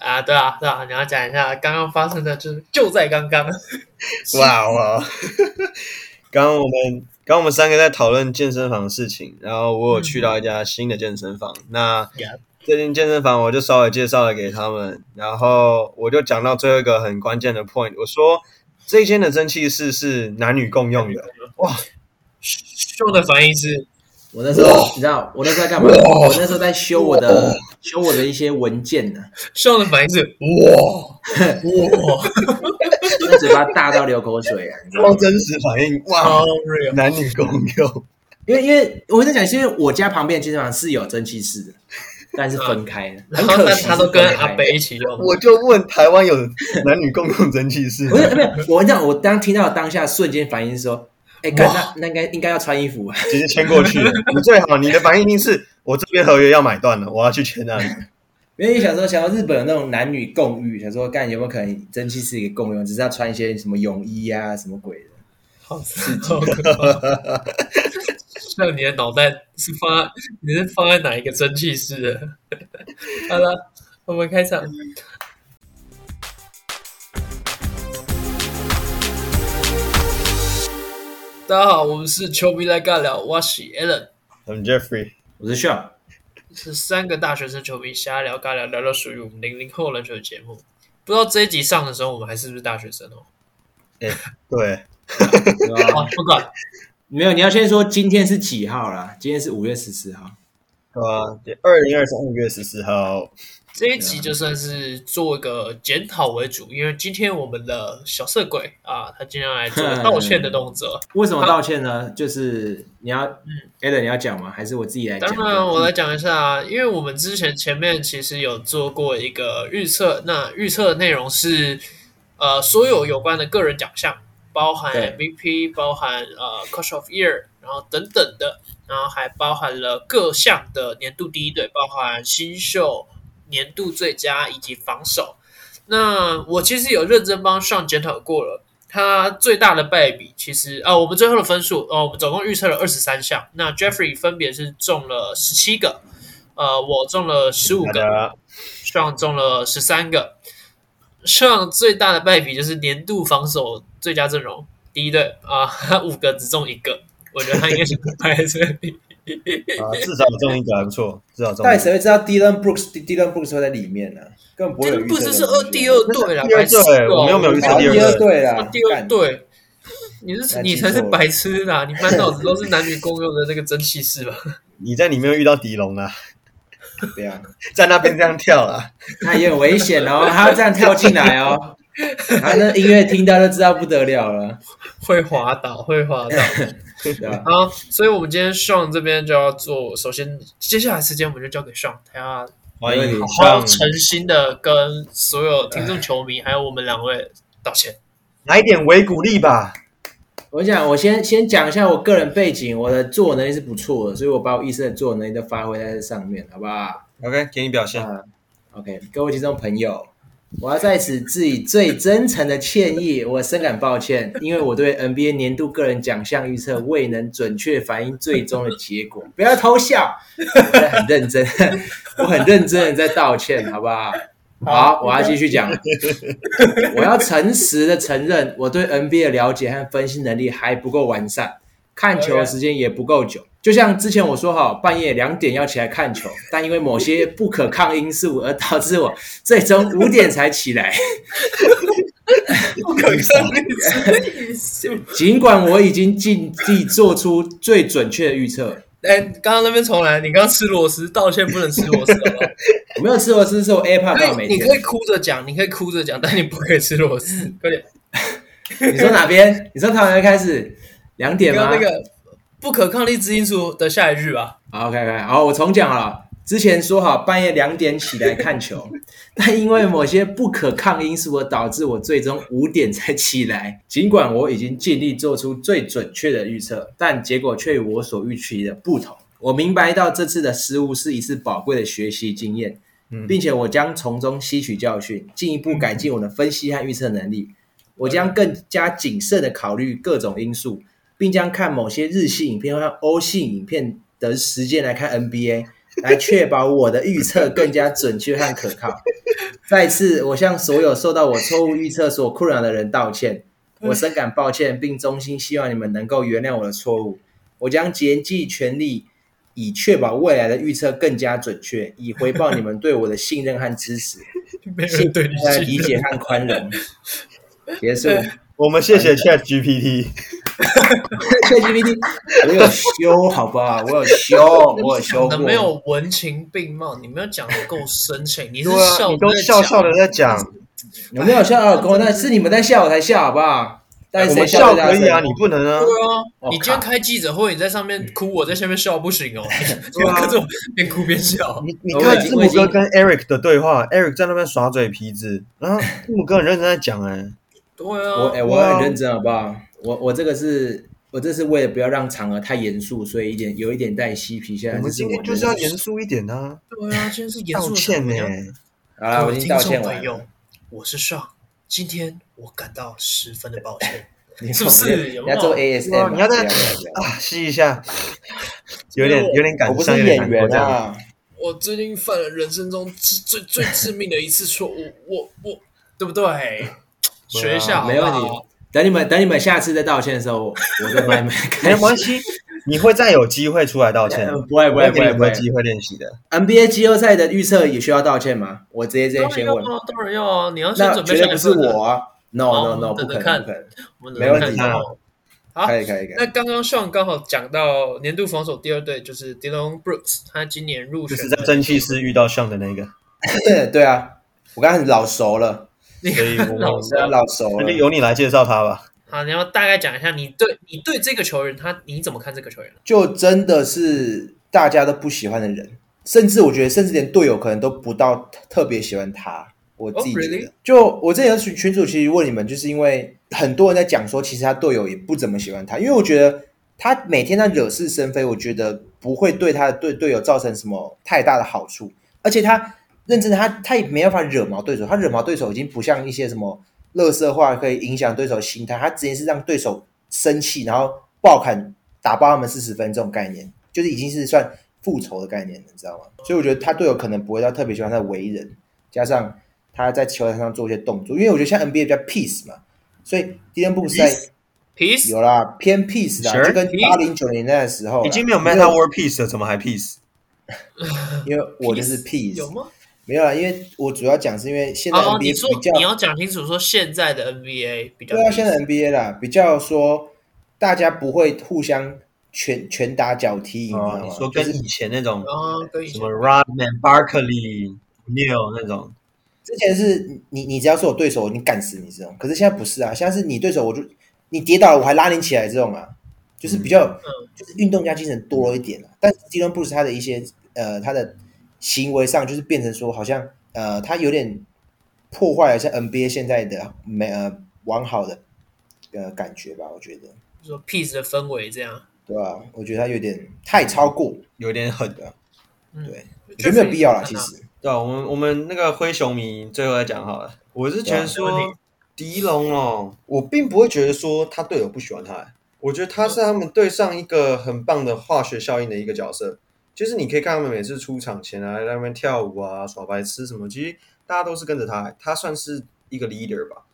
啊，对啊，对啊，你要讲一下刚刚发生的，就是就在刚刚。哇哇！刚刚我们刚刚我们三个在讨论健身房的事情，然后我有去到一家新的健身房。嗯、那这间健身房我就稍微介绍了给他们，然后我就讲到最后一个很关键的 point，我说这间的蒸汽室是男女共用的。哇，秀的反应是。我那时候你知道我那时候在干嘛？我那时候在修我的修我的一些文件呢。修的反应是哇哇，那嘴巴大到流口水啊！超真实反应哇，男女共用。因为因为我在讲，是因为我家旁边健身房是有蒸汽室的，但是分开的。很可惜，他都跟阿北一起用。我就问台湾有男女共用蒸汽室？不是，不是。我讲，我当听到当下瞬间反应是说。哎，干那那应该应该要穿衣服啊，直接签过去。你最好，你的反应一定是我这边合约要买断了，我要去签那里。因为想说，想要日本有那种男女共浴，想说干有没有可能蒸汽是一个共用，只是要穿一些什么泳衣啊，什么鬼的，好刺激。像你的脑袋是放在你是放在哪一个蒸汽室的？好了，我们开场。大家好，我们是球迷来尬聊，我是 Alan，我是 Jeffrey，我是 Sean，是三个大学生球迷瞎聊尬聊，聊聊属于我们零零后篮球的节目。不知道这一集上的时候，我们还是不是大学生哦？哎、欸，对，啊，不管，没有，你要先说今天是几号啦？今天是五月十四号，啊，二零二三五月十四号。这一集就算是做一个检讨为主，因为今天我们的小色鬼啊，他今天要来做 道歉的动作。为什么道歉呢？就是你要，嗯，Alan 你要讲吗？还是我自己来讲？当然，我来讲一下啊，因为我们之前前面其实有做过一个预测，那预测的内容是呃，所有有关的个人奖项，包含 MVP，包含呃 Coach of Year，然后等等的，然后还包含了各项的年度第一队，包含新秀。年度最佳以及防守，那我其实有认真帮上检讨过了，他最大的败笔其实啊，我们最后的分数哦，我们总共预测了二十三项，那 Jeffrey 分别是中了十七个，呃，我中了十五个，上中了十三个，上最大的败笔就是年度防守最佳阵容第一队啊，五个只中一个，我觉得他应该是败在这里。啊，至少中一个还不错，至少中。但谁会知道 Dillon Brooks，Dillon Brooks 会在里面呢？根本不会。不是是二第二队啦，白痴。我们又没有预测第二队啦，第二队。你是你才是白痴啦！你满脑子都是男女共用的那个蒸汽室吧？你在里面遇到迪龙啊？对啊，在那边这样跳啊，那也很危险哦。他要这样跳进来哦，他那音乐听到就知道不得了了，会滑倒，会滑倒。好，所以，我们今天 Sean 这边就要做。首先，接下来时间我们就交给 Sean，他要欢迎你，好好诚心的跟所有听众、球迷，还有我们两位道歉，来点维鼓励吧。我讲，我先先讲一下我个人背景，我的自我能力是不错的，所以我把我一生的自我能力都发挥在这上面，好不好？OK，给你表现。Uh, OK，各位听众朋友。我要在此致以最真诚的歉意，我深感抱歉，因为我对 NBA 年度个人奖项预测未能准确反映最终的结果。不要偷笑，我很认真，我很认真的在道歉，好不好？好，我要继续讲。我要诚实的承认，我对 NBA 的了解和分析能力还不够完善，看球的时间也不够久。就像之前我说好半夜两点要起来看球，但因为某些不可抗因素而导致我最终五点才起来。不可抗因素。尽管我已经尽力做出最准确的预测。哎，刚刚那边重来，你刚刚吃螺丝，道歉不能吃螺丝好不好？我没有吃螺丝，是我 AirPod 到没。你可以哭着讲，你可以哭着讲，但你不可以吃螺丝。快点。你说哪边？你说他们开始两点吗？那个。不可抗力之因素的下一句吧。好，OK，OK，好，我重讲了。之前说好半夜两点起来看球，但因为某些不可抗因素而导致我最终五点才起来。尽管我已经尽力做出最准确的预测，但结果却与我所预期的不同。我明白到这次的失误是一次宝贵的学习经验，并且我将从中吸取教训，进一步改进我的分析和预测能力。我将更加谨慎的考虑各种因素。并将看某些日系影片或欧系影片的时间来看 NBA，来确保我的预测更加准确和可靠。再次，我向所有受到我错误预测所困扰的人道歉，我深感抱歉，并衷心希望你们能够原谅我的错误。我将竭尽全力，以确保未来的预测更加准确，以回报你们对我的信任和支持。谢谢大家理解和宽容。结束。我们谢谢 Chat GPT。Chat GPT，我有修，好不好？我有修，我有修过。没有文情并茂，你没有讲的够深情，你是笑，啊、你都笑笑的在讲。有没有笑耳恭？那是你们在笑，我才笑，好不好？但是谁笑可以啊，你不能啊。对啊，你今天开记者会，你在上面哭，我在下面笑，不行哦。对啊，边哭边笑。你你看字母哥跟 Eric 的对话，Eric 在那边耍嘴皮子，然后字母哥很认真在讲，哎。对啊，我哎，我很认真，好不好？我我这个是，我这是为了不要让场合太严肃，所以一点有一点带嬉皮。现在我们今天就是要严肃一点啊！对啊，今天是严肃。道歉呢？啊，我已经道歉完。我是上，今天我感到十分的抱歉。你是不是？你要做 ASM？你要再啊吸一下，有点有点感伤。我不是演员啊！我最近犯了人生中最最致命的一次错误，我我对不对？学一下，没问题。等你们等你们下次再道歉的时候，我再帮你们。没关系，你会再有机会出来道歉。不会不会不会，不会机会练习的。NBA 季后赛的预测也需要道歉吗？我直接这样先问。当然要啊，你要先准备。那绝对不是我啊！No No No，不可能，不可能。没问题。好，可以可以可以。那刚刚 Sean 刚好讲到年度防守第二队就是 Dillon Brooks，他今年入选。就是在蒸汽室遇到 Sean 的那个。对啊，我刚才老熟了。所以我老师老熟了，由你来介绍他吧。好，你要大概讲一下你对你对这个球员，他你怎么看这个球员？就真的是大家都不喜欢的人，甚至我觉得，甚至连队友可能都不到特别喜欢他。我自己觉得，oh, really? 就我之前群群主其实问你们，就是因为很多人在讲说，其实他队友也不怎么喜欢他，因为我觉得他每天在惹是生非，我觉得不会对他的队队友造成什么太大的好处，而且他。认真的他，他也没办法惹毛对手。他惹毛对手已经不像一些什么垃圾话可以影响对手的心态。他直接是让对手生气，然后爆砍打爆他们四十分这种概念，就是已经是算复仇的概念，你知道吗？所以我觉得他队友可能不会到特别喜欢他的为人，加上他在球场上做一些动作。因为我觉得像 NBA 比较 peace 嘛，所因为迪伦布鲁斯在 peace 有啦偏 peace 的，就跟八零九零年代的时候已经没有 meta war peace 了，怎么还 peace？因为我就是 peace 有吗？没有啦，因为我主要讲是因为现在 NBA 比较，哦、你，你要讲清楚说现在的 NBA 比较对啊，现在 NBA 啦比较说大家不会互相拳拳打脚踢，哦、你知道吗？说跟以前那种啊，什么 Rodman、Barkley、Neil 那种，之前是你你只要是我对手，我你干死你这种，可是现在不是啊，现在是你对手，我就你跌倒了我还拉你起来这种啊，就是比较、嗯、就是运动家精神多了一点啊。嗯、但是迪伦布鲁斯他的一些呃他的。行为上就是变成说，好像呃，他有点破坏了像 NBA 现在的没呃完好的呃感觉吧？我觉得，说 peace 的氛围这样，对吧、啊？我觉得他有点太超过，有点狠的，嗯、对，我觉得没有必要了。其实，对啊，我们我们那个灰熊迷最后来讲好了。我是觉得说，狄龙哦，我并不会觉得说他队友不喜欢他，我觉得他是他们队上一个很棒的化学效应的一个角色。就是你可以看他们每次出场前啊，在那边跳舞啊、耍白痴什么，其实大家都是跟着他，他算是一个 leader 吧。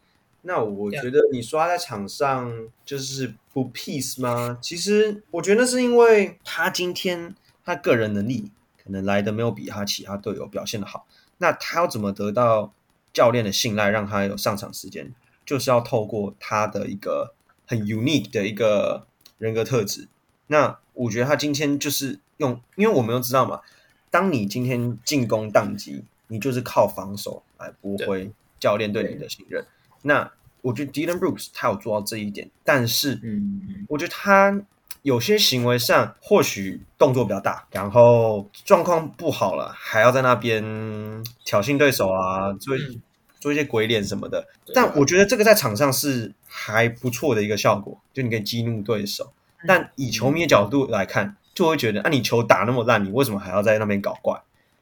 那我觉得你说他在场上就是不 peace 吗？其实我觉得是因为他今天他个人能力可能来的没有比他其他队友表现的好。那他要怎么得到教练的信赖，让他有上场时间？就是要透过他的一个很 unique 的一个人格特质。那我觉得他今天就是。用，因为我们都知道嘛，当你今天进攻宕机，你就是靠防守来驳回教练对你的信任。那我觉得 Dillon Brooks 他有做到这一点，但是，嗯，我觉得他有些行为上或许动作比较大，然后状况不好了，还要在那边挑衅对手啊，做做一些鬼脸什么的。嗯、但我觉得这个在场上是还不错的一个效果，就你可以激怒对手。但以球迷的角度来看，嗯就会觉得，啊，你球打那么烂，你为什么还要在那边搞怪？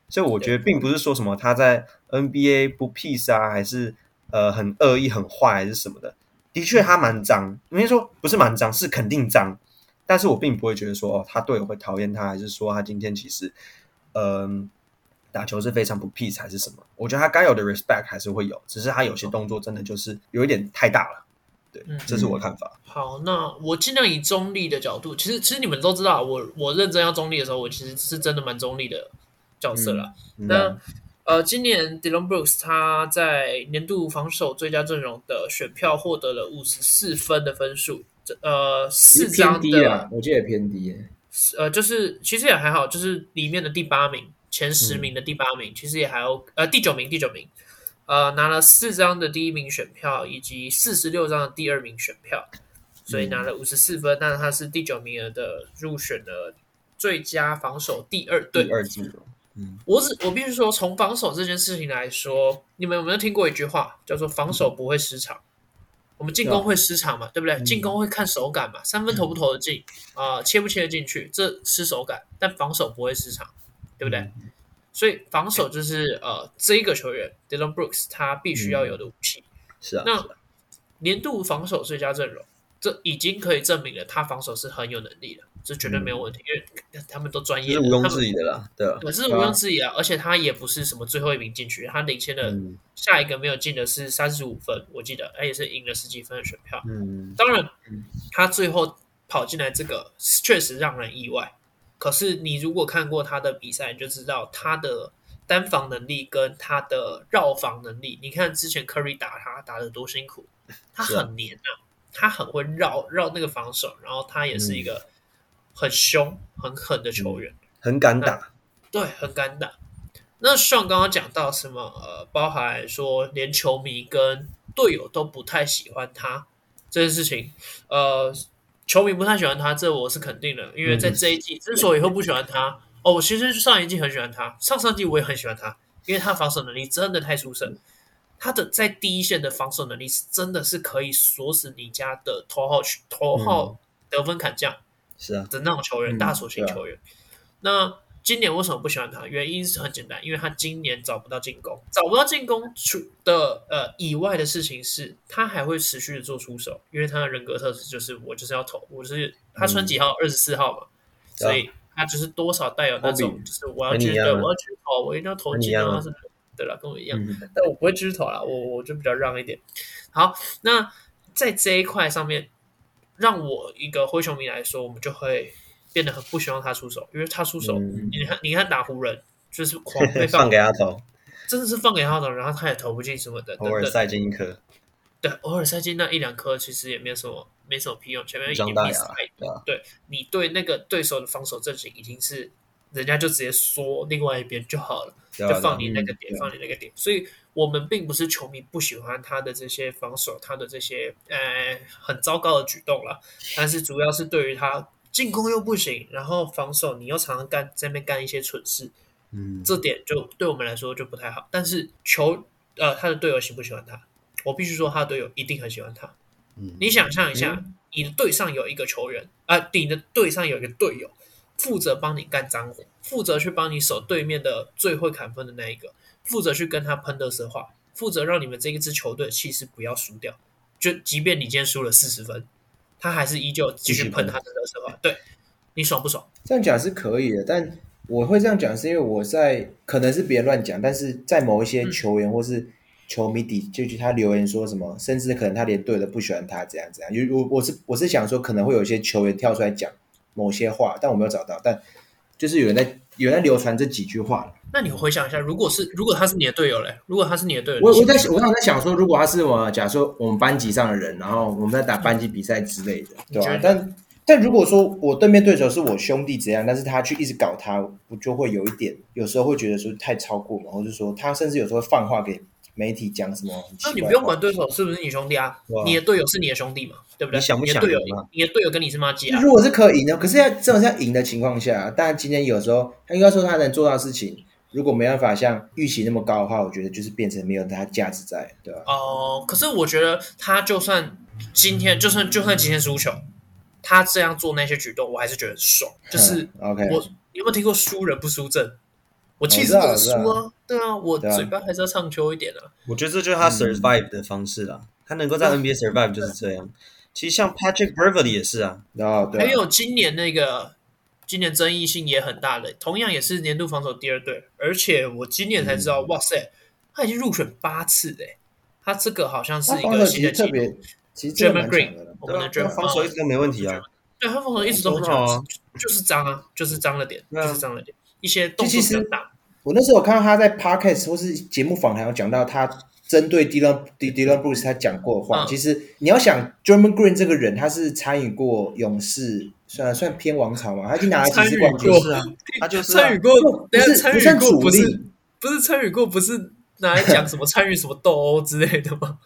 所以我觉得并不是说什么他在 NBA 不 peace 啊，还是呃很恶意、很坏，还是什么的。的确，他蛮脏。应该说不是蛮脏，是肯定脏。但是我并不会觉得说，哦，他队友会讨厌他，还是说他今天其实嗯，打球是非常不 peace 还是什么？我觉得他该有的 respect 还是会有，只是他有些动作真的就是有一点太大了。对，嗯、这是我看法。好，那我尽量以中立的角度，其实其实你们都知道，我我认真要中立的时候，我其实是真的蛮中立的角色了。嗯、那。嗯呃，今年 Dillon Brooks 他在年度防守最佳阵容的选票获得了五十四分的分数，这呃四张的，啊，我觉得也偏低耶。呃，就是其实也还好，就是里面的第八名，前十名的第八名，嗯、其实也还 OK，呃第九名第九名，呃拿了四张的第一名选票以及四十六张的第二名选票，所以拿了五十四分，但是他是第九名额的入选了最佳防守第二队。第二阵容。嗯，我只我必须说，从防守这件事情来说，你们有没有听过一句话，叫做“防守不会失常”？我们进攻会失常嘛，对不对？进攻会看手感嘛，三分投不投得进啊，切不切得进去，这失手感，但防守不会失常，对不对？所以防守就是呃，这一个球员 Dylan Brooks 他必须要有的武器。是啊，那年度防守最佳阵容，这已经可以证明了他防守是很有能力的。这绝对没有问题，嗯、因为他们都专业，是毋庸置疑的啦，对吧？可是毋庸置疑啊，而且他也不是什么最后一名进去，他领先的下一个没有进的是三十五分，我记得他也是赢了十几分的选票。嗯，当然，他最后跑进来这个确实让人意外。可是你如果看过他的比赛，你就知道他的单防能力跟他的绕防能力。你看之前 Curry 打他打得多辛苦，他很黏啊，他很会绕绕那个防守，然后他也是一个。很凶、很狠的球员，很敢打，对，很敢打。那像刚刚讲到什么，呃，包含说连球迷跟队友都不太喜欢他这件事情，呃，球迷不太喜欢他，这我是肯定的，因为在这一季之所以会不喜欢他，哦，我其实上一季很喜欢他，上上季我也很喜欢他，因为他防守能力真的太出色，他的在第一线的防守能力是真的是可以锁死你家的头号头号得分砍将。是啊，的那种球员，大锁型球员。那今年为什么不喜欢他？原因是很简单，因为他今年找不到进攻，找不到进攻出的呃以外的事情是，他还会持续的做出手，因为他的人格特质就是我就是要投，我就是他穿几号？二十四号嘛，嗯、所以他就是多少带有那种就是我要去对，我要去投，我一定要投进啊，是对了，跟我一样，嗯、但我不会继续投啦，我我就比较让一点。好，那在这一块上面。让我一个灰熊迷来说，我们就会变得很不希望他出手，因为他出手，嗯、你看，你看打湖人就是狂 被放，放给他投，真的是放给他投，然后他也投不进什么的，偶尔塞进一颗，对，偶尔塞进那一两颗，其实也没有什么，没什么屁用，前面已经比赛，对，啊、对你对那个对手的防守阵型已经是，人家就直接缩另外一边就好了，啊、就放你那个点，嗯、放你那个点，所以。我们并不是球迷不喜欢他的这些防守，他的这些呃很糟糕的举动了，但是主要是对于他进攻又不行，然后防守你又常常干在那边干一些蠢事，嗯，这点就对我们来说就不太好。但是球呃他的队友喜不喜欢他？我必须说他的队友一定很喜欢他。嗯，你想象一下，嗯、你的队上有一个球员啊、呃，你的队上有一个队友负责帮你干脏活，负责去帮你守对面的最会砍分的那一个。负责去跟他喷垃圾话，负责让你们这一支球队气势不要输掉。就即便你今天输了四十分，他还是依旧继续喷他的垃圾话。对，你爽不爽？这样讲是可以的，但我会这样讲是因为我在可能是别人乱讲，但是在某一些球员或是球迷底，就去他留言说什么，甚至可能他连队都不喜欢他，怎样怎样。因为我我是我是想说，可能会有一些球员跳出来讲某些话，但我没有找到，但就是有人在有人在流传这几句话了。那你回想一下，如果是如果他是你的队友嘞？如果他是你的队友，我我在我刚才在想说，如果他是我，假设我们班级上的人，然后我们在打班级比赛之类的，对吧？但但如果说我对面对手是我兄弟怎样，但是他去一直搞他，我就会有一点，有时候会觉得说太超过嘛，或者说他甚至有时候会放话给媒体讲什么。那你不用管对手是不是你兄弟啊，你的队友是你的兄弟嘛，对不对？你想不想赢？你的队友跟你是麻吉啊。如果是可以赢的，可是要这种要赢的情况下，但今天有时候他应该说他能做到的事情。如果没办法像预期那么高的话，我觉得就是变成没有他价值在，对吧？哦、呃，可是我觉得他就算今天，就算就算今天输球，他这样做那些举动，我还是觉得爽。就是 OK，我你有没有听过输人不输阵？我气死不能输啊！对啊，我嘴巴还是要唱秋一点啊。我觉得这就是他 survive 的方式啊，嗯、他能够在 NBA survive 就是这样。其实像 Patrick Beverley 也是啊，然后对啊，还有今年那个。今年争议性也很大的，同样也是年度防守第二队，而且我今年才知道，嗯、哇塞，他已经入选八次的，他这个好像是一个新的纪录。其实 Draymond Green，我们的 Draymond 防守一直都没问题啊，对他防守一直都很好啊，就是脏啊，就是脏了点，就是脏了点，一些动作比较大。我那时候我看到他在 Podcast 或是节目访谈有讲到他针对 Dillon Dillon Brooks 他讲过的话，其实你要想 Draymond Green 这个人，他是参与过勇士，算算偏王朝嘛，他已经拿了几次冠军，是啊，他就是参与过，不是参与过，不是不是参与过，不是。拿来讲什么参与什么斗殴之类的吗？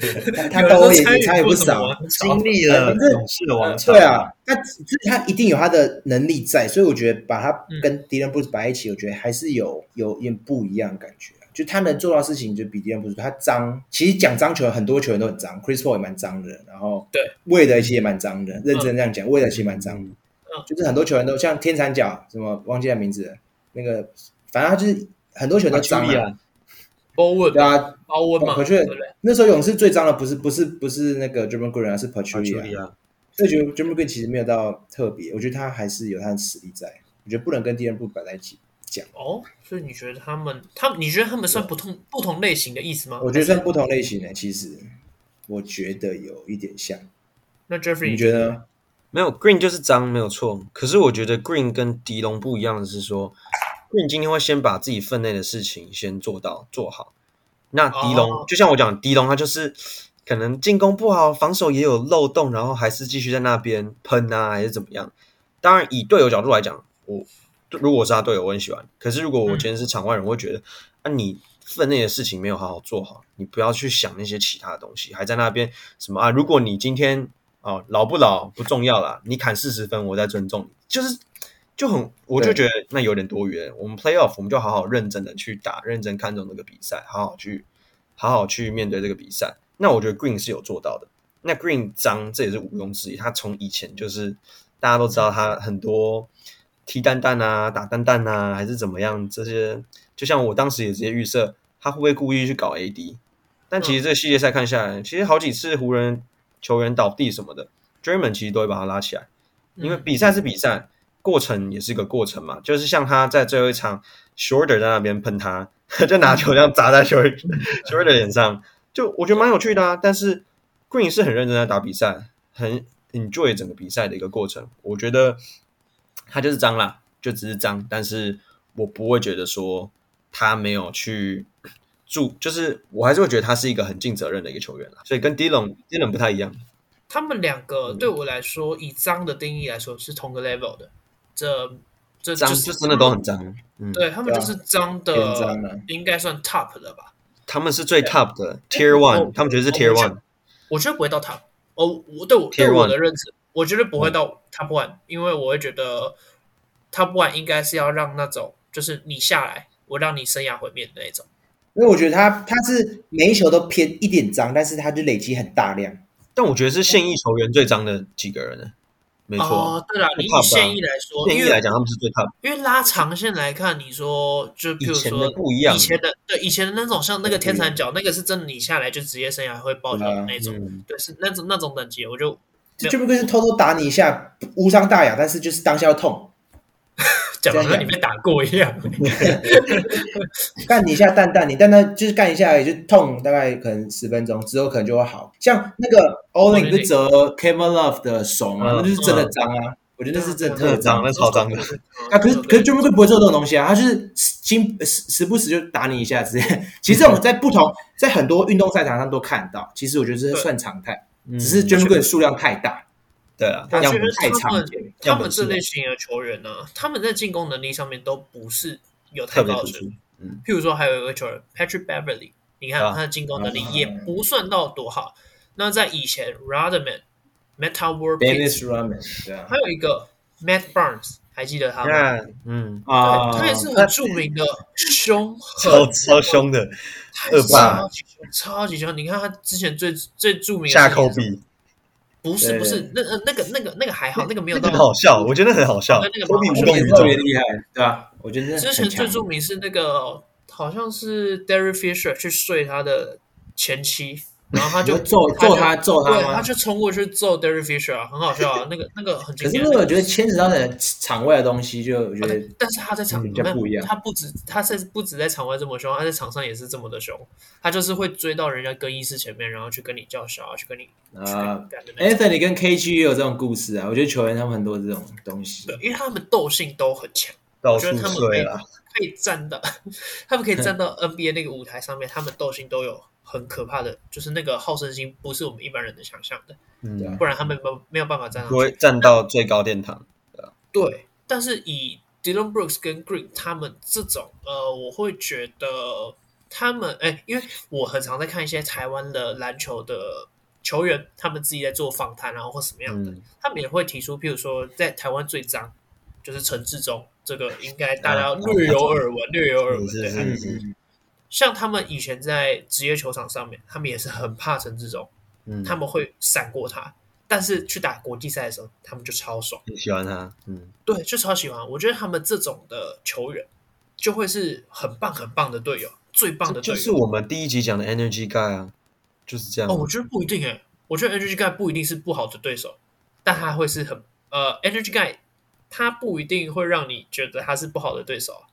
他斗殴也参与不少，经历了勇士的王朝。对啊，那他一定有他的能力在，所以我觉得把他跟 Dillon Brooks 摆一起，我觉得还是有有点不一样的感觉。就他能做到事情，就比 Dillon Brooks 他脏。其实讲脏球员，很多球员都很脏，Chris Paul 也蛮脏的。然后对，魏德其实也蛮脏的。认真这样讲，魏德其实蛮脏的。就是很多球员都像天残脚，什么忘记他名字，那个反正他就是很多球员都脏啊。包温对啊，包温嘛，对不对？那时候勇士最脏的不是不是不是那个 Draymond Green 啊，是 Pachulia。所以觉得 Draymond Green 其实没有到特别，我觉得他还是有他的实力在。我觉得不能跟 Dillon Brooks 摆在一起讲。哦，所以你觉得他们，他你觉得他们算不同不同类型的意思吗？我觉得算不同类型的，其实我觉得有一点像。那 Jeffrey 你觉得？没有 Green 就是脏，没有错。可是我觉得 Green 跟狄龙不一样的是说。你今天会先把自己分内的事情先做到做好。那狄龙、oh. 就像我讲，狄龙他就是可能进攻不好，防守也有漏洞，然后还是继续在那边喷啊，还是怎么样？当然，以队友角度来讲，我如果我是他队友，我很喜欢。可是如果我今天是场外人，我会觉得，那、嗯啊、你分内的事情没有好好做好，你不要去想那些其他的东西，还在那边什么啊？如果你今天哦老不老不重要啦，你砍四十分，我再尊重你，就是。就很，我就觉得那有点多余。我们 playoff，我们就好好认真的去打，认真看重这个比赛，好好去，好好去面对这个比赛。那我觉得 Green 是有做到的。那 Green 脏，这也是毋庸置疑。他从以前就是大家都知道他很多踢蛋蛋啊、打蛋蛋啊，还是怎么样这些。就像我当时也直接预设他会不会故意去搞 AD。但其实这个系列赛看下来，其实好几次湖人球员倒地什么的，Draymond 其实都会把他拉起来，因为比赛是比赛。过程也是一个过程嘛，就是像他在最后一场，Shorter 在那边喷他，就拿球这样砸在 Shorter Shorter 脸上，就我觉得蛮有趣的啊。但是 Green 是很认真在打比赛，很 enjoy 整个比赛的一个过程。我觉得他就是脏啦，就只是脏，但是我不会觉得说他没有去助，就是我还是会觉得他是一个很尽责任的一个球员啦。所以跟 Dillon Dillon 不太一样，他们两个对我来说，嗯、以脏的定义来说是同个 level 的。这这脏就真的都很脏，嗯，对他们就是脏的，应该算 top 的吧？他们是最 top 的 Tier One，他们觉得是 Tier One，我觉得不会到 top。哦，我对我对我的认知，我觉得不会到 top one，因为我会觉得 top one 应该是要让那种就是你下来，我让你生涯毁灭的那种。因为我觉得他他是每一球都偏一点脏，但是他就累积很大量。但我觉得是现役球员最脏的几个人呢？没错，哦，对了，你以现役来说，现役来讲，他们是最 top。因为拉长线来看，你说就比如说以前的不一样，以前的对以前的那种像那个天蚕角，那个是真的，你下来就职业生涯会报销的那种，对，是那种那种等级，我就就不会是偷偷打你一下，无伤大雅，但是就是当下要痛，讲的像你被打过一样，干你一下蛋蛋，你蛋蛋就是干一下也就痛，大概可能十分钟之后可能就会好，像那个。Olin 不是折 Kevin Love 的手吗？那就是真的脏啊！我觉得那是真的特脏，那超脏的。啊，可是可是 Draymond 不会做这种东西啊，他就是经时时不时就打你一下之类。其实我们在不同在很多运动赛场上都看到，其实我觉得这算常态，只是 Draymond 的数量太大。对啊，我觉得太常见。他们这类型的球员呢，他们在进攻能力上面都不是有太高的水平。嗯，譬如说还有一个球员 Patrick Beverly，你看他的进攻能力也不算到多好。那在以前，Rodman、Metta World 对啊，还有一个 Matt Barnes，还记得他吗？Yeah, 嗯啊，他也是很著名的凶，超超凶的恶霸，超级凶，超级凶。你看他之前最最著名的下扣比，不是不是，那那个那个那个还好，那个没有那么好笑，我觉得很好笑。那个比特别厉害，对吧？我觉得之前最著名是那个，好像是 Derry Fisher 去睡他的前妻。然后他就揍揍他揍他，对，他就冲过去揍 Derek Fisher 啊，很好笑啊，那个那个很经典。可是我觉得牵扯到的场外的东西，就我觉得，但是他在场里面不一样，他不止他在不止在场外这么凶，他在场上也是这么的凶，他就是会追到人家更衣室前面，然后去跟你叫嚣，去跟你啊。Anthony 跟 KG 也有这种故事啊，我觉得球员他们很多这种东西，对，因为他们斗性都很强，我觉得他们可以可以站到，他们可以站到 NBA 那个舞台上面，他们斗性都有。很可怕的，就是那个好胜心不是我们一般人能想象的，嗯，不然他们没没有办法站上去，不会站到最高殿堂，对但是以 Dillon Brooks 跟 Green 他们这种，呃，我会觉得他们，哎，因为我很常在看一些台湾的篮球的球员，他们自己在做访谈，然后或什么样的，嗯、他们也会提出，譬如说在台湾最脏就是陈志忠，这个应该大家略有耳闻，略有耳闻，对。像他们以前在职业球场上面，他们也是很怕陈志忠，嗯，他们会闪过他，但是去打国际赛的时候，他们就超爽，喜欢他，嗯，对，就超喜欢。我觉得他们这种的球员就会是很棒很棒的队友，最棒的队友。就是我们第一集讲的 Energy Guy 啊，就是这样。哦，我觉得不一定诶，我觉得 Energy Guy 不一定是不好的对手，但他会是很呃，Energy Guy 他不一定会让你觉得他是不好的对手，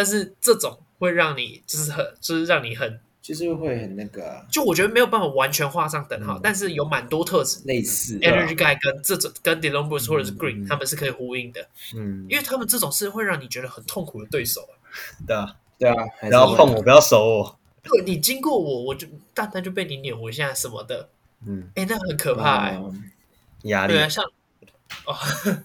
但是这种。会让你就是很，就是让你很，就是会很那个、啊，就我觉得没有办法完全画上等号，嗯、但是有蛮多特质类似，Energy Guy 跟这种跟 Dillon Brooks 或者是 Green，、嗯、他们是可以呼应的，嗯，因为他们这种是会让你觉得很痛苦的对手，对啊，对啊，不要碰我，不要守我，对，你经过我，我就单单就被你扭一下什么的，嗯，哎，那很可怕压、嗯、力，对啊，像哦，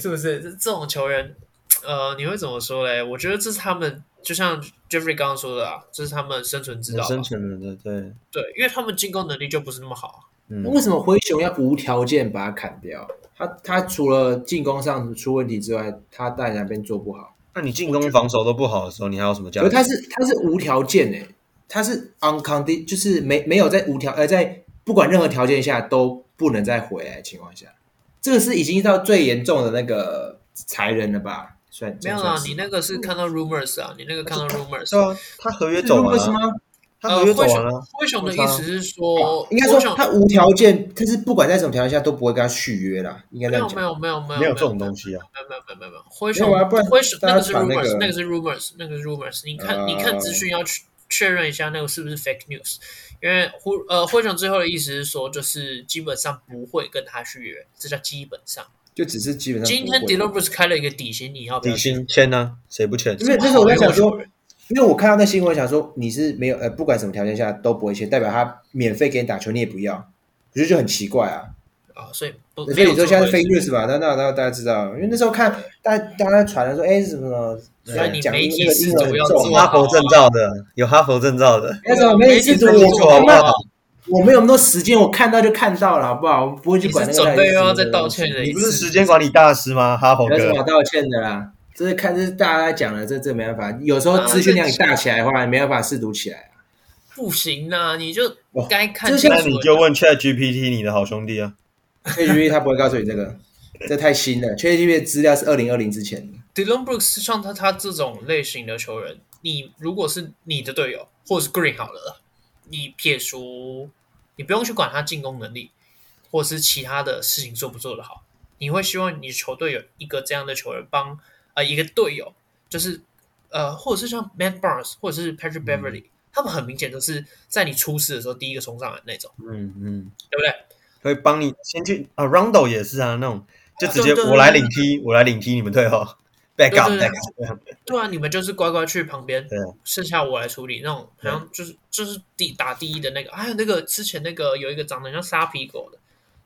是不是？这这种球员？呃，你会怎么说嘞？我觉得这是他们，就像 Jeffrey 刚刚说的啊，这是他们生存之道。生存的，对对，因为他们进攻能力就不是那么好。嗯，为什么灰熊要无条件把他砍掉？他他除了进攻上出问题之外，他在哪边做不好？那你进攻防守都不好的时候，你还有什么价值？他是他是无条件诶，他是 unconditional，就是没没有在无条呃在不管任何条件下都不能再回来的情况下，这个是已经到最严重的那个裁人了吧？没有啊，你那个是看到 rumors 啊，你那个看到 rumors，对啊，他合约走了吗？他合约走完了。灰熊的意思是说，应该说他无条件，但是不管在什么条件下都不会跟他续约啦。应该这样讲。没有没有没有没有这种东西啊，没有没有没有没有没有。灰熊灰熊那个是 rumors，那个是 rumors，那个是 rumors。你看你看资讯要去确认一下那个是不是 fake news，因为灰呃灰熊最后的意思是说，就是基本上不会跟他续约，这叫基本上。就只是基本上。今天 Brooks 开了一个底薪，你要不要底薪签呢？谁不签？因为那时候我在想说，因为我看到那新闻，想说你是没有呃，不管什么条件下都不会签，代表他免费给你打球，你也不要，我觉得就很奇怪啊。啊，所以所以你说现在是 fake news 吧？那那那大家知道，因为那时候看大家大家传的说，哎，什么什么，所以你媒体是怎么要做哈佛证照的？有哈佛证照的，那时候媒体是做好不好？我没有那么多时间，我看到就看到了，好不好？我不会去管那个。准备又要再道歉的，你不是时间管理大师吗？哈佛哥，有什么道歉的啦？这是看这是大家讲的，这这没办法。有时候资讯量大起来的话，你没办法试读起来啊。不行啊，你就该看。那你就问 Chat GPT，你的好兄弟啊。Chat GPT 他不会告诉你这个，这太新了。Chat GPT 的资料是二零二零之前的。Dillon Brooks 像他他这种类型的球员，你如果是你的队友，或者是 Green 好了。你撇除，你不用去管他进攻能力，或是其他的事情做不做得好，你会希望你的球队有一个这样的球员帮，呃，一个队友，就是呃，或者是像 Matt Barnes 或者是 Patrick Beverly，嗯、他们很明显都是在你出事的时候第一个冲上来的那种，嗯嗯，对不对？会帮你先去啊，Rondo 也是啊，那种就直接我来领踢，我来领踢，你们退后。对对对，对啊，你们就是乖乖去旁边，剩下我来处理。那种好像就是就是第打第一的那个，还有那个之前那个有一个长得像沙皮狗的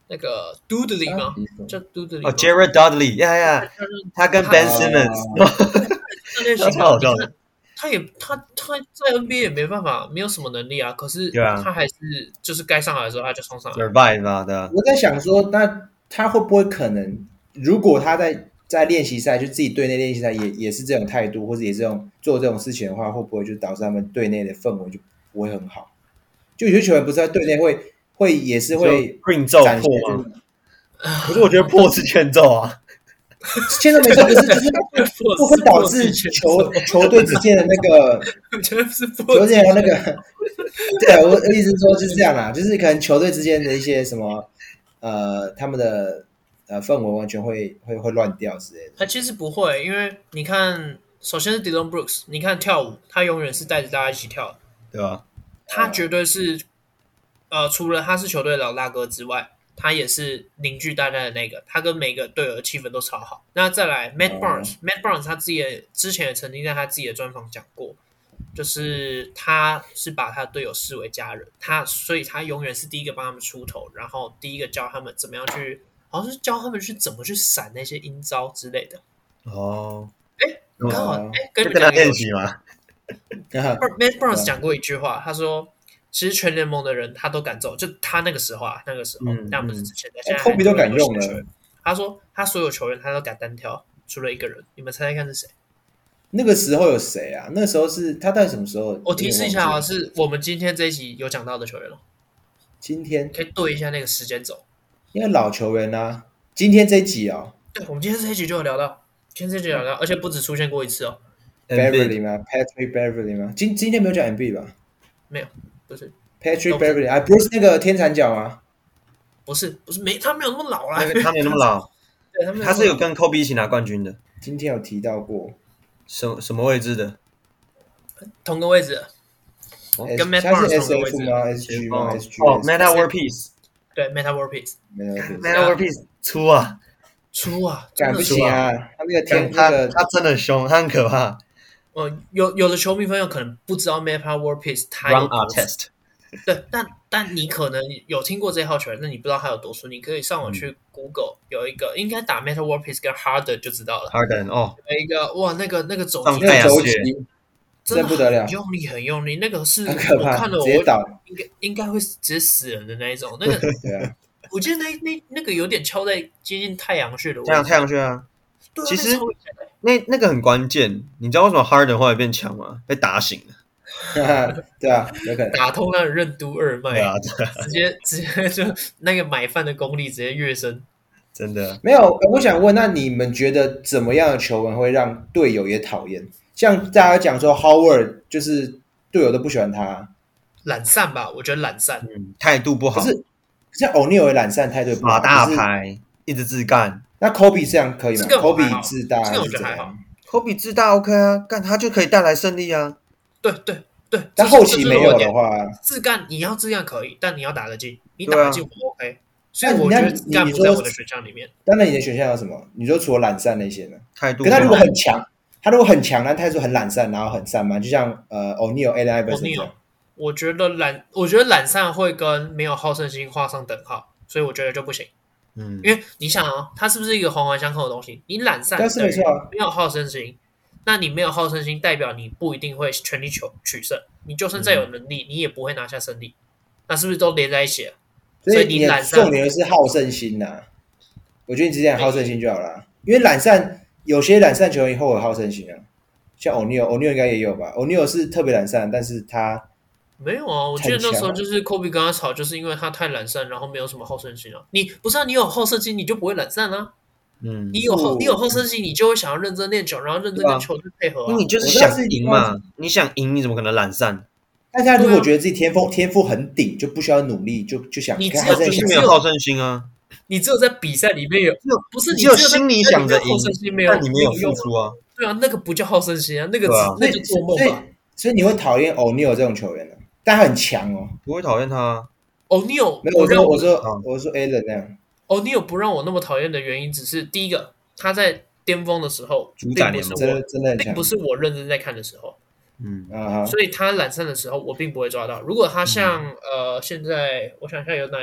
那个 Dudley 吗？叫 Dudley 哦，Jared Dudley，呀呀，他跟 Ben Simmons，他超好笑的。他也他他在 NBA 也没办法，没有什么能力啊。可是他还是就是该上来的时候他就冲上来。Survive 嘛，对啊。我在想说，那他会不会可能，如果他在。在练习赛就自己队内练习赛也也是这种态度，或者也是这种做这种事情的话，会不会就导致他们队内的氛围就不会很好？就有些球员不是在队内会会也是会运奏破吗？可是我觉得破是欠揍啊。现在没错，可是就 是不会导致球球队之间的那个，球队的那个，对啊，我意思说就是这样啦，就是可能球队之间的一些什么呃，他们的呃氛围完全会会会乱掉之类的。他其实不会，因为你看，首先是 Dillon Brooks，你看跳舞，他永远是带着大家一起跳，对吧？他绝对是，呃，除了他是球队老大哥之外。他也是凝聚大家的那个，他跟每个队友的气氛都超好。那再来，Matt Barnes，Matt Barnes 他自己也之前也曾经在他自己的专访讲过，就是他是把他的队友视为家人，他所以他永远是第一个帮他们出头，然后第一个教他们怎么样去，好像是教他们去怎么去闪那些阴招之类的。哦，哎，刚好哎，跟跟他练习吗？Matt Barnes 讲过一句话，他说。其实全联盟的人他都敢走，就他那个时候啊，那个时候，那不是之前的。现在科比都敢用了。他说他所有球员他都敢单挑，除了一个人，你们猜猜看是谁？那个时候有谁啊？那个时候是他在什么时候？我提示一下啊，是我们今天这一集有讲到的球员了。今天可以对一下那个时间轴，因为老球员啊。今天这一集啊，对，我们今天这一集就有聊到，今天这一集有聊到，而且不止出现过一次哦。Beverly 吗？Patrick Beverly 吗？今今天没有讲 MB 吧？没有。不是 Patrick Beverly 啊，不是那个天蚕角吗？不是，不是，没他没有那么老啦，他没那么老。对，他，他是有跟 Kobe 一起拿冠军的。今天有提到过，什什么位置的？同个位置。跟 Matt 同个位置吗？SG 吗？SG 哦，Metta World Peace。对 World World Peace 粗啊，粗啊，敢不行啊！他那个天，他他真的凶，他很可怕。呃，有有的球迷朋友可能不知道 World Peace 他有多粗，对，但但你可能有听过这号球员，那你不知道他有多粗，你可以上网去 Google，有一个应该打 World Peace 跟 Harden 就知道了。Harden 哦，有一个哇，那个那个肘击，那个肘击真的不得了，用力很用力，那个是很可怕，我看了我直接倒，应该应该会直接死人的那一种。那个，对啊，我记得那那那个有点敲在接近太阳穴的位置，太阳太阳穴啊。其实那那个很关键，你知道为什么 Harden 后来变强吗？被打醒了。对啊，有可能打通了任督二脉啊，直接直接就那个买饭的功力直接跃升，真的没有。我想问，那你们觉得怎么样的球员会让队友也讨厌？像大家讲说 Howard 就是队友都不喜欢他，懒散吧？我觉得懒散，嗯，态度不好。可是像 O'Neal 也懒散，态度不好，打大牌，一直自干。那 Kobe 这样可以吗？Kobe 自大，这个我觉得还好。Kobe 自大 OK 啊，干他就可以带来胜利啊。对对对，但后期没有的话，自干你要自干可以，但你要打得进，你打得进我 OK。所以我觉得自干不在我的选项里面。当然，你的选项有什么？你说除了懒散那些呢？态度。可他如果很强，他如果很强，但态度很懒散，然后很散漫，就像呃 O'Neal、Allen Iverson。我觉得懒，我觉得懒散会跟没有好胜心画上等号，所以我觉得就不行。嗯，因为你想啊，它是不是一个环环相扣的东西？你懒散，但是没错，没有好胜心，那你没有好胜心，代表你不一定会全力求取胜。你就算再有能力，你也不会拿下胜利。那是不是都连在一起了？所以你懒散，重点是好胜心呐。我觉得你直接讲好胜心就好了，因为懒散有些懒散球员后有好胜心啊，像 O'Neal，O'Neal 应该也有吧？O'Neal 是特别懒散，但是他。没有啊，我记得那时候就是 Kobe 跟他吵，就是因为他太懒散，然后没有什么好胜心啊。你不是啊，你有好胜心，你就不会懒散啊。嗯，你有好，你有好胜心，你就会想要认真练球，然后认真跟球队配合。因为你就是想赢嘛，你想赢，你怎么可能懒散？大家如果觉得自己天赋天赋很顶，就不需要努力，就就想你只有就是没有好胜心啊。你只有在比赛里面有，不是你只有心里想着赢，好胜心没有，但你没有付出啊。对啊，那个不叫好胜心啊，那个那就做梦吧。所以你会讨厌 O'Neal 这种球员的。但他很强哦，不会讨厌他。O'Neal 没有，我说我说我说 Allen 那样。O'Neal 不让我那么讨厌的原因，只是第一个，他在巅峰的时候，主宰联盟真的真的并不是我认真在看的时候。嗯啊，所以他懒散的时候，我并不会抓到。如果他像呃现在，我想一下有哪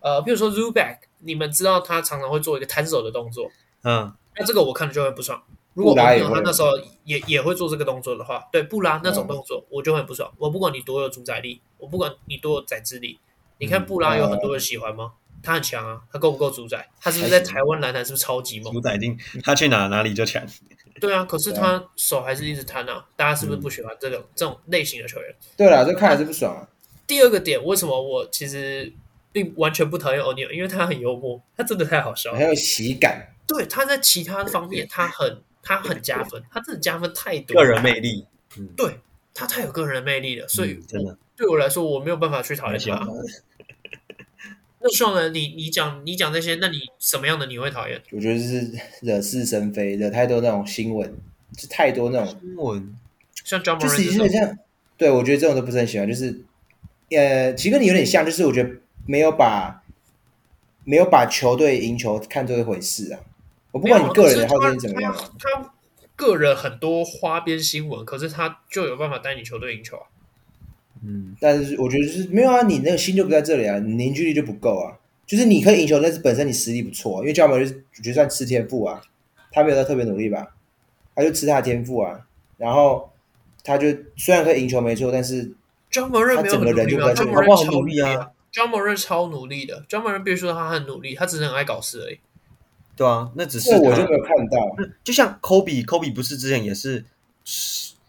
呃，比如说 Zubac，你们知道他常常会做一个摊手的动作，嗯，那这个我看了就会不爽。如果朋友他那时候也也会做这个动作的话，对布拉那种动作我就很不爽。我不管你多有主宰力，我不管你多有宰制力，你看布拉有很多人喜欢吗？他很强啊，他够不够主宰？他是不是在台湾篮坛是不是超级猛？主宰定他去哪哪里就强。对啊，可是他手还是一直摊啊，大家是不是不喜欢这种这种类型的球员？对啦，这看还是不爽啊。第二个点，为什么我其实并完全不讨厌欧尼尔？因为他很幽默，他真的太好笑了，很有喜感。对，他在其他方面他很他很加分，他真的加分太多，个人魅力，嗯，对他太有个人魅力了，所以真的对我来说我没有办法去讨厌他。那算了，你你讲你讲那些，那你什么样的你会讨厌？我觉得是惹是生非，惹太多那种新闻，就太多那种新闻，像就是有点像，对我觉得这种都不是很喜欢，就是呃，其实跟你有点像，就是我觉得没有把没有把球队赢球看作一回事啊。我不管你个人的好奇怎么样，他，他个人很多花边新闻，可是他就有办法带你球队赢球啊。嗯，但是我觉得就是没有啊，你那个心就不在这里啊，你凝聚力就不够啊。就是你可以赢球，但是本身你实力不错，因为 Ja Morant 就是我觉得算吃天赋啊，他没有在特别努力吧，他就吃他的天赋啊。然后他就虽然可以赢球没错，但是他整个人就不在这里，他不很努力啊。Ja Morant 超努力的，Ja Morant 别说他很努力，他只是很爱搞事而已。对啊，那只是我就没有看到，就像 Kobe，Kobe 不是之前也是。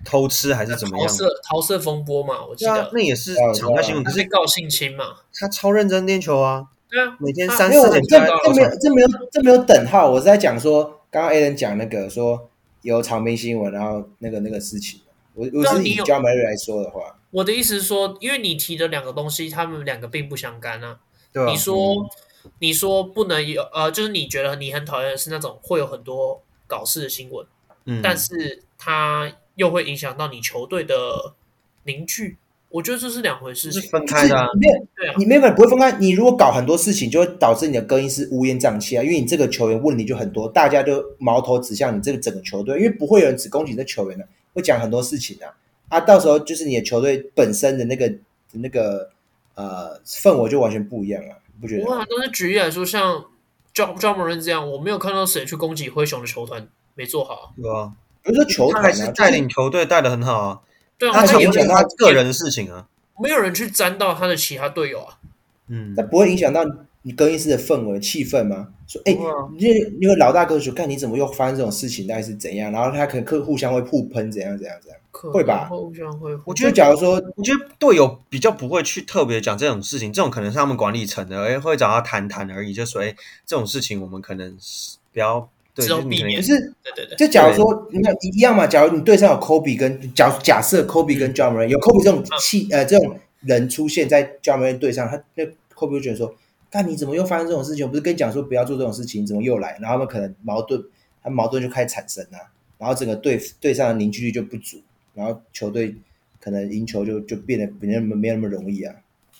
偷吃还是怎么样？桃色桃色风波嘛，我记得、啊、那也是常态新闻。可是告性侵嘛，他超认真练球啊。对啊，每天三四点。这这没有这没有这没有等号。我是在讲说，刚刚 Alan 讲那个说有长篇新闻，然后那个那个事情。我我是以 Ja Morant 来说的话，我的意思是说，因为你提的两个东西，他们两个并不相干啊。对啊。你说、嗯、你说不能有呃，就是你觉得你很讨厌的是那种会有很多搞事的新闻，嗯，但是它。又会影响到你球队的凝聚，我觉得这是两回事情，是分开的、啊。没有，对啊，你没办法不会分开。你如果搞很多事情，就会导致你的更衣室乌烟瘴气啊。因为你这个球员问题就很多，大家就矛头指向你这个整个球队，因为不会有人只攻击你这球员的，会讲很多事情啊。啊，到时候就是你的球队本身的那个那个呃氛围就完全不一样了，不觉得？哇，但是举例来说，像 Ja Ja Morant 这样，我没有看到谁去攻击灰熊的球团没做好，对啊。不是说球团、啊、还是带领球队带的很好啊，对啊，他影响到他个人的事情啊，没有人去沾到他的其他队友啊，嗯，那不会影响到你更衣室的氛围气氛吗？说哎，因为因为老大哥说，看你怎么又发生这种事情，大概是怎样？然后他可能客互相会互喷，怎样怎样怎样，会吧？互相会，我觉得假如说，我觉得队友比较不会去特别讲这种事情，这种可能是他们管理层的，哎，会找他谈谈而已，就说哎，这种事情我们可能不要。对，只有避免。可是，对对对，就假如说，你看一样嘛。假如你队上有 Kobe 跟假假设 Kobe 跟 Ja Morant 有 Kobe 这种气呃这种人出现在 Ja Morant 队上，他那 Kobe 就觉得说，看你怎么又发生这种事情？我不是跟你讲说不要做这种事情，怎么又来？然后他们可能矛盾，他矛盾就开始产生啊，然后整个队队上的凝聚力就不足，然后球队可能赢球就就变得没那么没那么容易啊。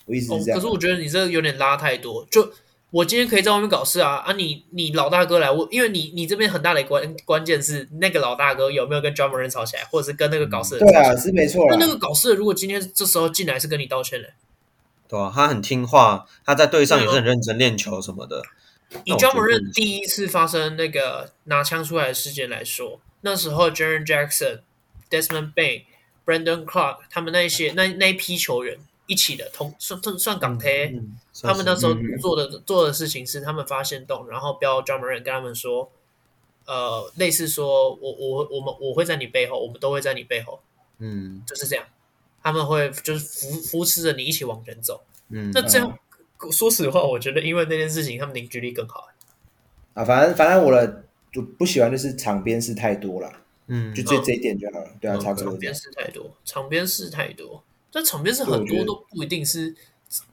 我意思是这样。可是我觉得你这个有点拉太多，就。我今天可以在外面搞事啊啊！你你老大哥来，我因为你你这边很大的关关键是那个老大哥有没有跟 Ja Morant 吵起来，或者是跟那个搞事的？对啊，是没错。那那个搞事的如果今天这时候进来是跟你道歉嘞？对啊，他很听话，他在队上也是很认真练球什么的。以 Ja Morant 第一次发生那个拿枪出来的事件来说，那时候 Jaren Jackson、Desmond Bane、Brandon Clarke 他们那些那那一批球员。一起的同算算算港铁，嗯嗯、他们那时候做的、嗯、做的事情是，他们发现洞，然后标 Ja Morant 跟他们说，呃，类似说我我我们我会在你背后，我们都会在你背后，嗯，就是这样，他们会就是扶扶持着你一起往前走，嗯，那这样、嗯、说实话，我觉得因为那件事情，他们凝聚力更好啊。反正反正我的就不喜欢就是场边事太多了，嗯，就这这一点就好了，对啊，差不多。场边事太多，场边事太多。但场边是很多都不一定是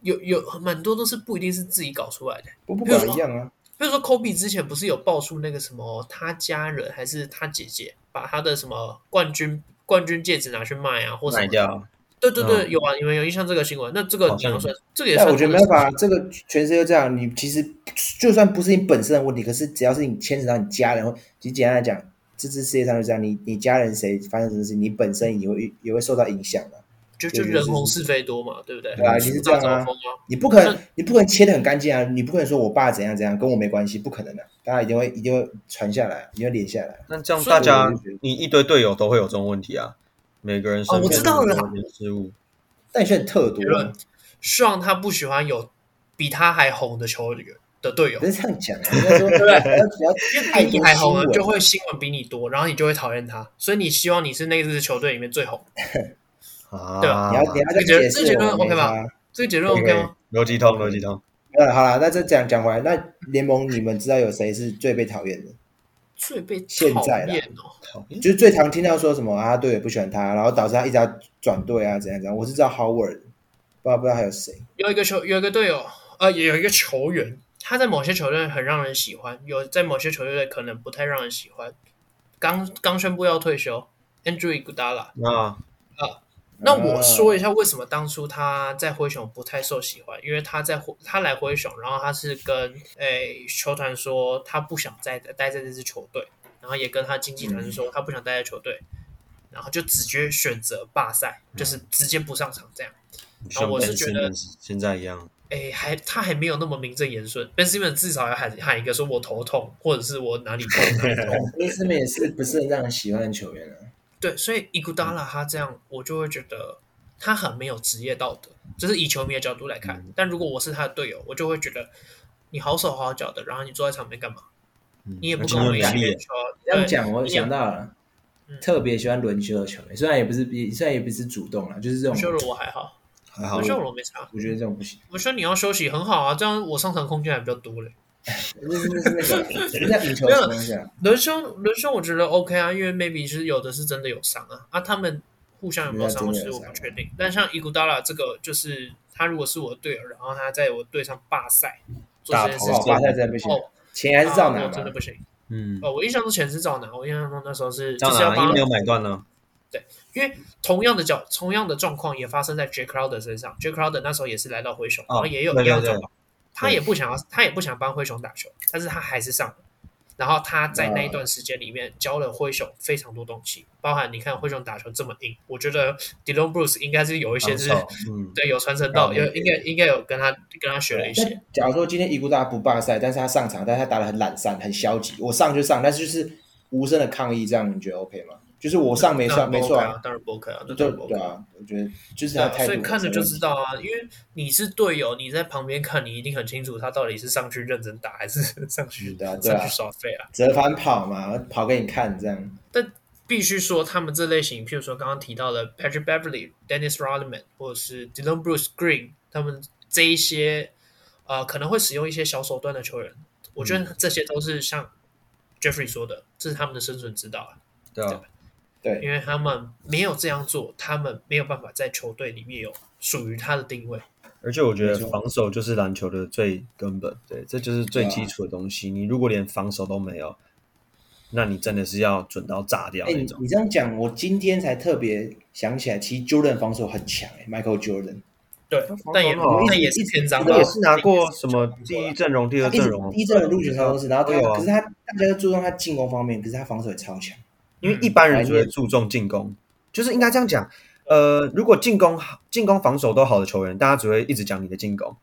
有有蛮多都是不一定是自己搞出来的，不不管一样啊。比如说，Kobe 之前不是有爆出那个什么，他家人还是他姐姐把他的什么冠军冠军戒指拿去卖啊，或者卖掉？对对对，有啊，你们有印象这个新闻？那这个你要算，这个也算。我觉得没办法，这个全世界都这样。你其实就算不是你本身的问题，可是只要是你牵扯到你家人，其实简单来讲，这这世界上就这样。你你家人谁发生什么事，你本身也会也会受到影响的。就就人红是非多嘛，对不对？对啊，你是这样啊，你不可能，你不可能切的很干净啊，你不可能说我爸怎样怎样，跟我没关系，不可能的，大家一定会一定会传下来，一定会连下来。那这样大家，你一堆队友都会有这种问题啊，每个人身边我知道了，失误，但是很特多。希望他不喜欢有比他还红的球员的队友，不是这样讲，应该说对不对？因为比你还红了，就会新闻比你多，然后你就会讨厌他，所以你希望你是那支球队里面最红。啊，对吧？你要你要这个结论 OK 吗？这个结论 OK 吗？逻辑通，逻辑通。呃，好了，那这讲讲回来，那联盟你们知道有谁是最被讨厌的？最被现在讨厌哦，就是最常听到说什么啊，队友不喜欢他，然后导致他一直要转队啊，怎样怎样。我是知道 Howard，不知道不知道还有谁？有一个球，有一个队友，呃，也有一个球员，他在某些球队很让人喜欢，有在某些球队可能不太让人喜欢。刚刚宣布要退休，Andrew Iguodala 啊。那我说一下为什么当初他在灰熊不太受喜欢，因为他在他来灰熊，然后他是跟诶球团说他不想再待在这支球队，然后也跟他经纪团说他不想待在球队，然后就直接选择罢赛，就是直接不上场这样。然后我是觉得现在一样，诶还他还没有那么名正言顺，Ben Simmons 至少要喊喊一个说我头痛，或者是我哪里痛哪里痛。Ben Simmons 也是不是很让人喜欢的球员啊？对，所以伊古达拉他这样，我就会觉得他很没有职业道德，这、就是以球迷的角度来看。嗯、但如果我是他的队友，我就会觉得你好手好脚的，然后你坐在场边干嘛？嗯、你也不跟我们一起练球。这样讲，我想到了，嗯、特别喜欢轮休的球员，虽然也不是，虽然也不是主动了，就是这种。轮休了我还好，还好。轮休了我没差，我觉得这种不行。我说你要休息很好啊，这样我上场空间还比较多嘞。那是那是那个在赢球的情况下，轮休轮休我觉得 OK 啊，因为 maybe 是有的是真的有伤啊，啊，他们互相有没有伤其实我不确定。但像伊古达拉这个，就是他如果是我的队友，然后他在我队上罢赛，打头罢赛真的不行，钱还是照拿，真的不行。嗯，哦，我印象中钱是照拿，我印象中那时候是照拿，因为没有买断呢。对，因为同样的角同样的状况也发生在 Jae Crowder 身上，Jae Crowder 那时候也是来到灰熊，然后也有一样状况。他也不想要，他也不想帮灰熊打球，但是他还是上了。然后他在那一段时间里面教了灰熊非常多东西，包含你看灰熊打球这么硬，我觉得 Dillon Brooks 应该是有一些是，嗯，对，有传承到，有应该应该有跟他跟他学了一些。假如说今天伊古达不罢赛，但是他上场，但是他打的很懒散，很消极，我上就上，但是就是无声的抗议，这样你觉得 OK 吗？就是我上没算，没错啊，当然不 OK 啊，对对啊，我觉得就是他态度，所以看着就知道啊，因为你是队友，你在旁边看，你一定很清楚他到底是上去认真打，还是上去上去耍废啊？折返跑嘛，跑给你看这样。但必须说，他们这类型，譬如说刚刚提到的 Patrick Beverly、Dennis Rodman 或者是 Dylan Bruce Green，他们这一些呃可能会使用一些小手段的球员，我觉得这些都是像 Jeffrey 说的，这是他们的生存之道啊，对啊。对，因为他们没有这样做，他们没有办法在球队里面有属于他的定位。而且我觉得防守就是篮球的最根本，对，这就是最基础的东西。啊、你如果连防守都没有，那你真的是要准到炸掉那种。欸、你这样讲，我今天才特别想起来，其实 Jordan 防守很强诶，Michael Jordan。对，但也但也是篇章，也是拿过什么第一阵容、第二阵容、第一阵容入选超多次，然后他，啊、可是他大家都注重他进攻方面，可是他防守也超强。因为一般人只会注重进攻，就是应该这样讲。呃，如果进攻好、进攻防守都好的球员，大家只会一直讲你的进攻。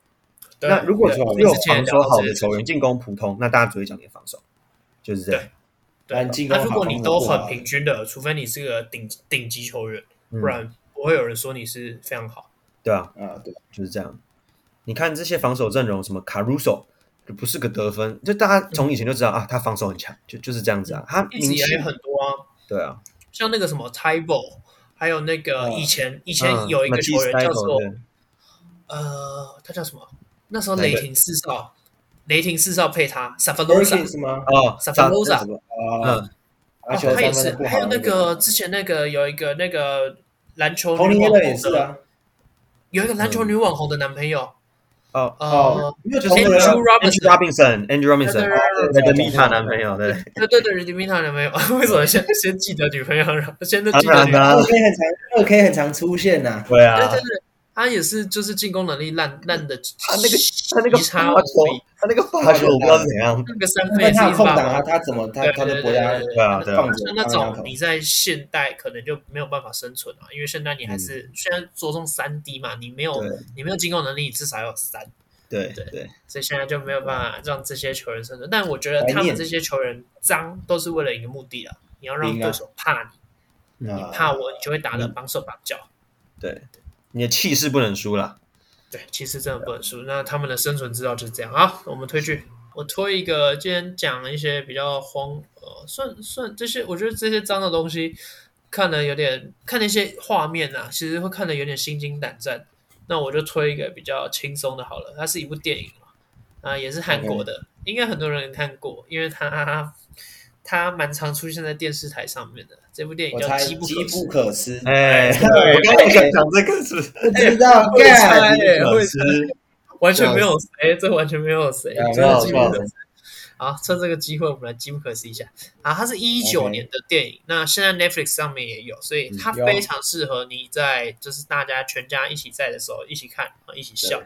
那如果说只有防守好的球员，进攻普通，那大家只会讲你的防守，就是这样。对，那如果你都很平均的，除非你是个顶顶级球员，不然不会有人说你是非常好。对啊，啊，对，就是这样。你看这些防守阵容，什么卡鲁索。就不是个得分，就大家从以前就知道、嗯、啊，他防守很强，就就是这样子啊。他名气也很多啊，对啊，像那个什么 Thybulle，还有那个以前、嗯、以前有一个球员叫做、嗯、呃，他叫什么？那时候雷霆四少，雷霆四少配他 Sefolosha 是吗？哦 Sefolosha 嗯，他也是。还有那个。之前那个有一个那个篮球女网红的，有一个篮球女网红的男朋友。嗯哦哦，Andrew Robinson，Andrew Robinson，那个妮塔男朋友，对对对对，妮塔男朋友，为什么先先记得女朋友，然后先都记得女朋友？二 K 很常，二 K 很常出现呐。对啊，对对对，他也是，就是进攻能力烂烂的，他那个他那个差球，他那个发球我不知道怎样，那个三分他空档啊，他怎么他他的国家对啊对啊，像那种你在现代可能就没有办法生存啊，因为现在你还是虽然着重三 D 嘛，你没有你没有进攻能力，你至少要有三。对对对，所以现在就没有办法让这些球员生存。但我觉得他们这些球员脏都是为了一个目的啊，你要让对手怕你，你怕我，你就会打的绑手绑脚。对，你的气势不能输了。对，气势真的不能输。那他们的生存之道就是这样。好，我们推剧，我推一个，今天讲一些比较荒，呃，算算这些，我觉得这些脏的东西看的有点，看那些画面啊，其实会看的有点心惊胆战。那我就推一个比较轻松的好了，它是一部电影，啊，也是韩国的，应该很多人看过，因为他他蛮常出现在电视台上面的。这部电影叫《机不可失》。哎，我刚刚想讲这个是不知道，会猜，会猜，完全没有谁，这完全没有谁，真的机不可失。好，趁这个机会，我们来机不可失一下。啊，它是一九年的电影，那现在 Netflix 上面也有，所以它非常适合你在就是大家全家一起在的时候一起看啊，一起笑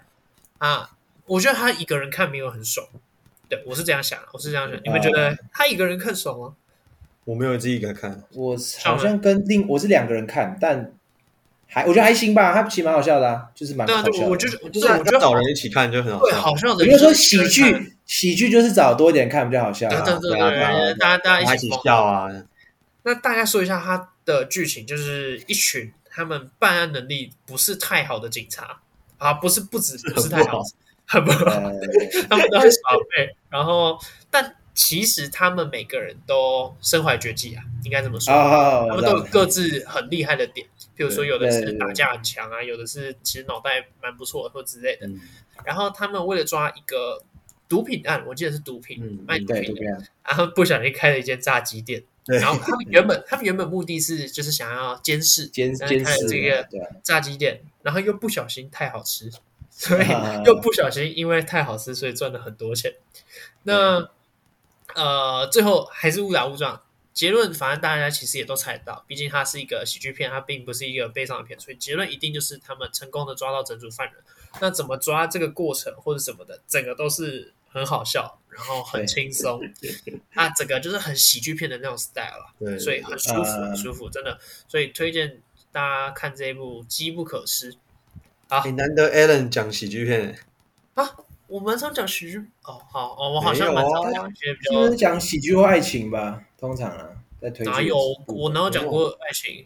啊。我觉得他一个人看没有很爽，对，我是这样想，我是这样想。你们觉得他一个人看爽吗？我没有自己一个人看，我好像跟另我是两个人看，但还我觉得还行吧，他其实蛮好笑的啊，就是蛮好笑的。我就是我觉得找人一起看就很好笑。好笑的，比如说喜剧，喜剧就是找多一点看比较好笑。对对对，大家大家一起笑啊。那大概说一下他的剧情，就是一群他们办案能力不是太好的警察啊，不是不止不是太好。很不好，他们都很耍废，然后，但其实他们每个人都身怀绝技啊，应该这么说。他们都有各自很厉害的点，比如说有的是打架很强啊，有的是其实脑袋蛮不错或之类的。然后他们为了抓一个毒品案，我记得是毒品卖毒品的，然后不小心开了一间炸鸡店。然后他们原本他们原本目的是就是想要监视监监视这个炸鸡店，然后又不小心太好吃。所以又不小心，因为太好吃，所以赚了很多钱。那呃，最后还是误打误撞。结论反正大家其实也都猜得到，毕竟它是一个喜剧片，它并不是一个悲伤的片，所以结论一定就是他们成功的抓到整组犯人。那怎么抓这个过程或者什么的，整个都是很好笑，然后很轻松。它整个就是很喜剧片的那种 style 了，所以很舒服，很舒服，真的。所以推荐大家看这一部《机不可失》。好，难得 Alan 讲喜剧片啊！我蛮常讲喜剧哦，好哦，我好像蛮常讲一些比较，就是讲喜剧或爱情吧，通常啊，在推荐。哪有我哪有讲过爱情？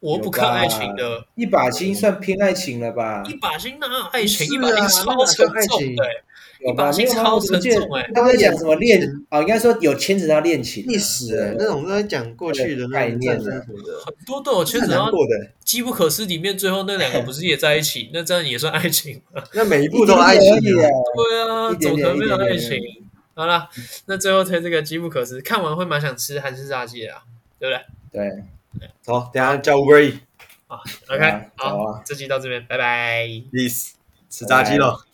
我不看爱情的。一把心算偏爱情了吧？一把心哪有爱情？一把心超沉重的。一把心超沉重哎！他在讲什么恋啊？应该说有牵扯到恋情、历史的那种，都在讲过去的概念的。很多都有牵扯到。机不可失里面最后那两个不是也在一起？那这样也算爱情吗？那每一步都爱情。对啊，总可没有爱情。好了，那最后推这个机不可失，看完会蛮想吃韩式炸鸡的，对不对？对。好，等下叫 Uber。好，OK，好，这集到这边，拜拜。Peace，吃炸鸡了。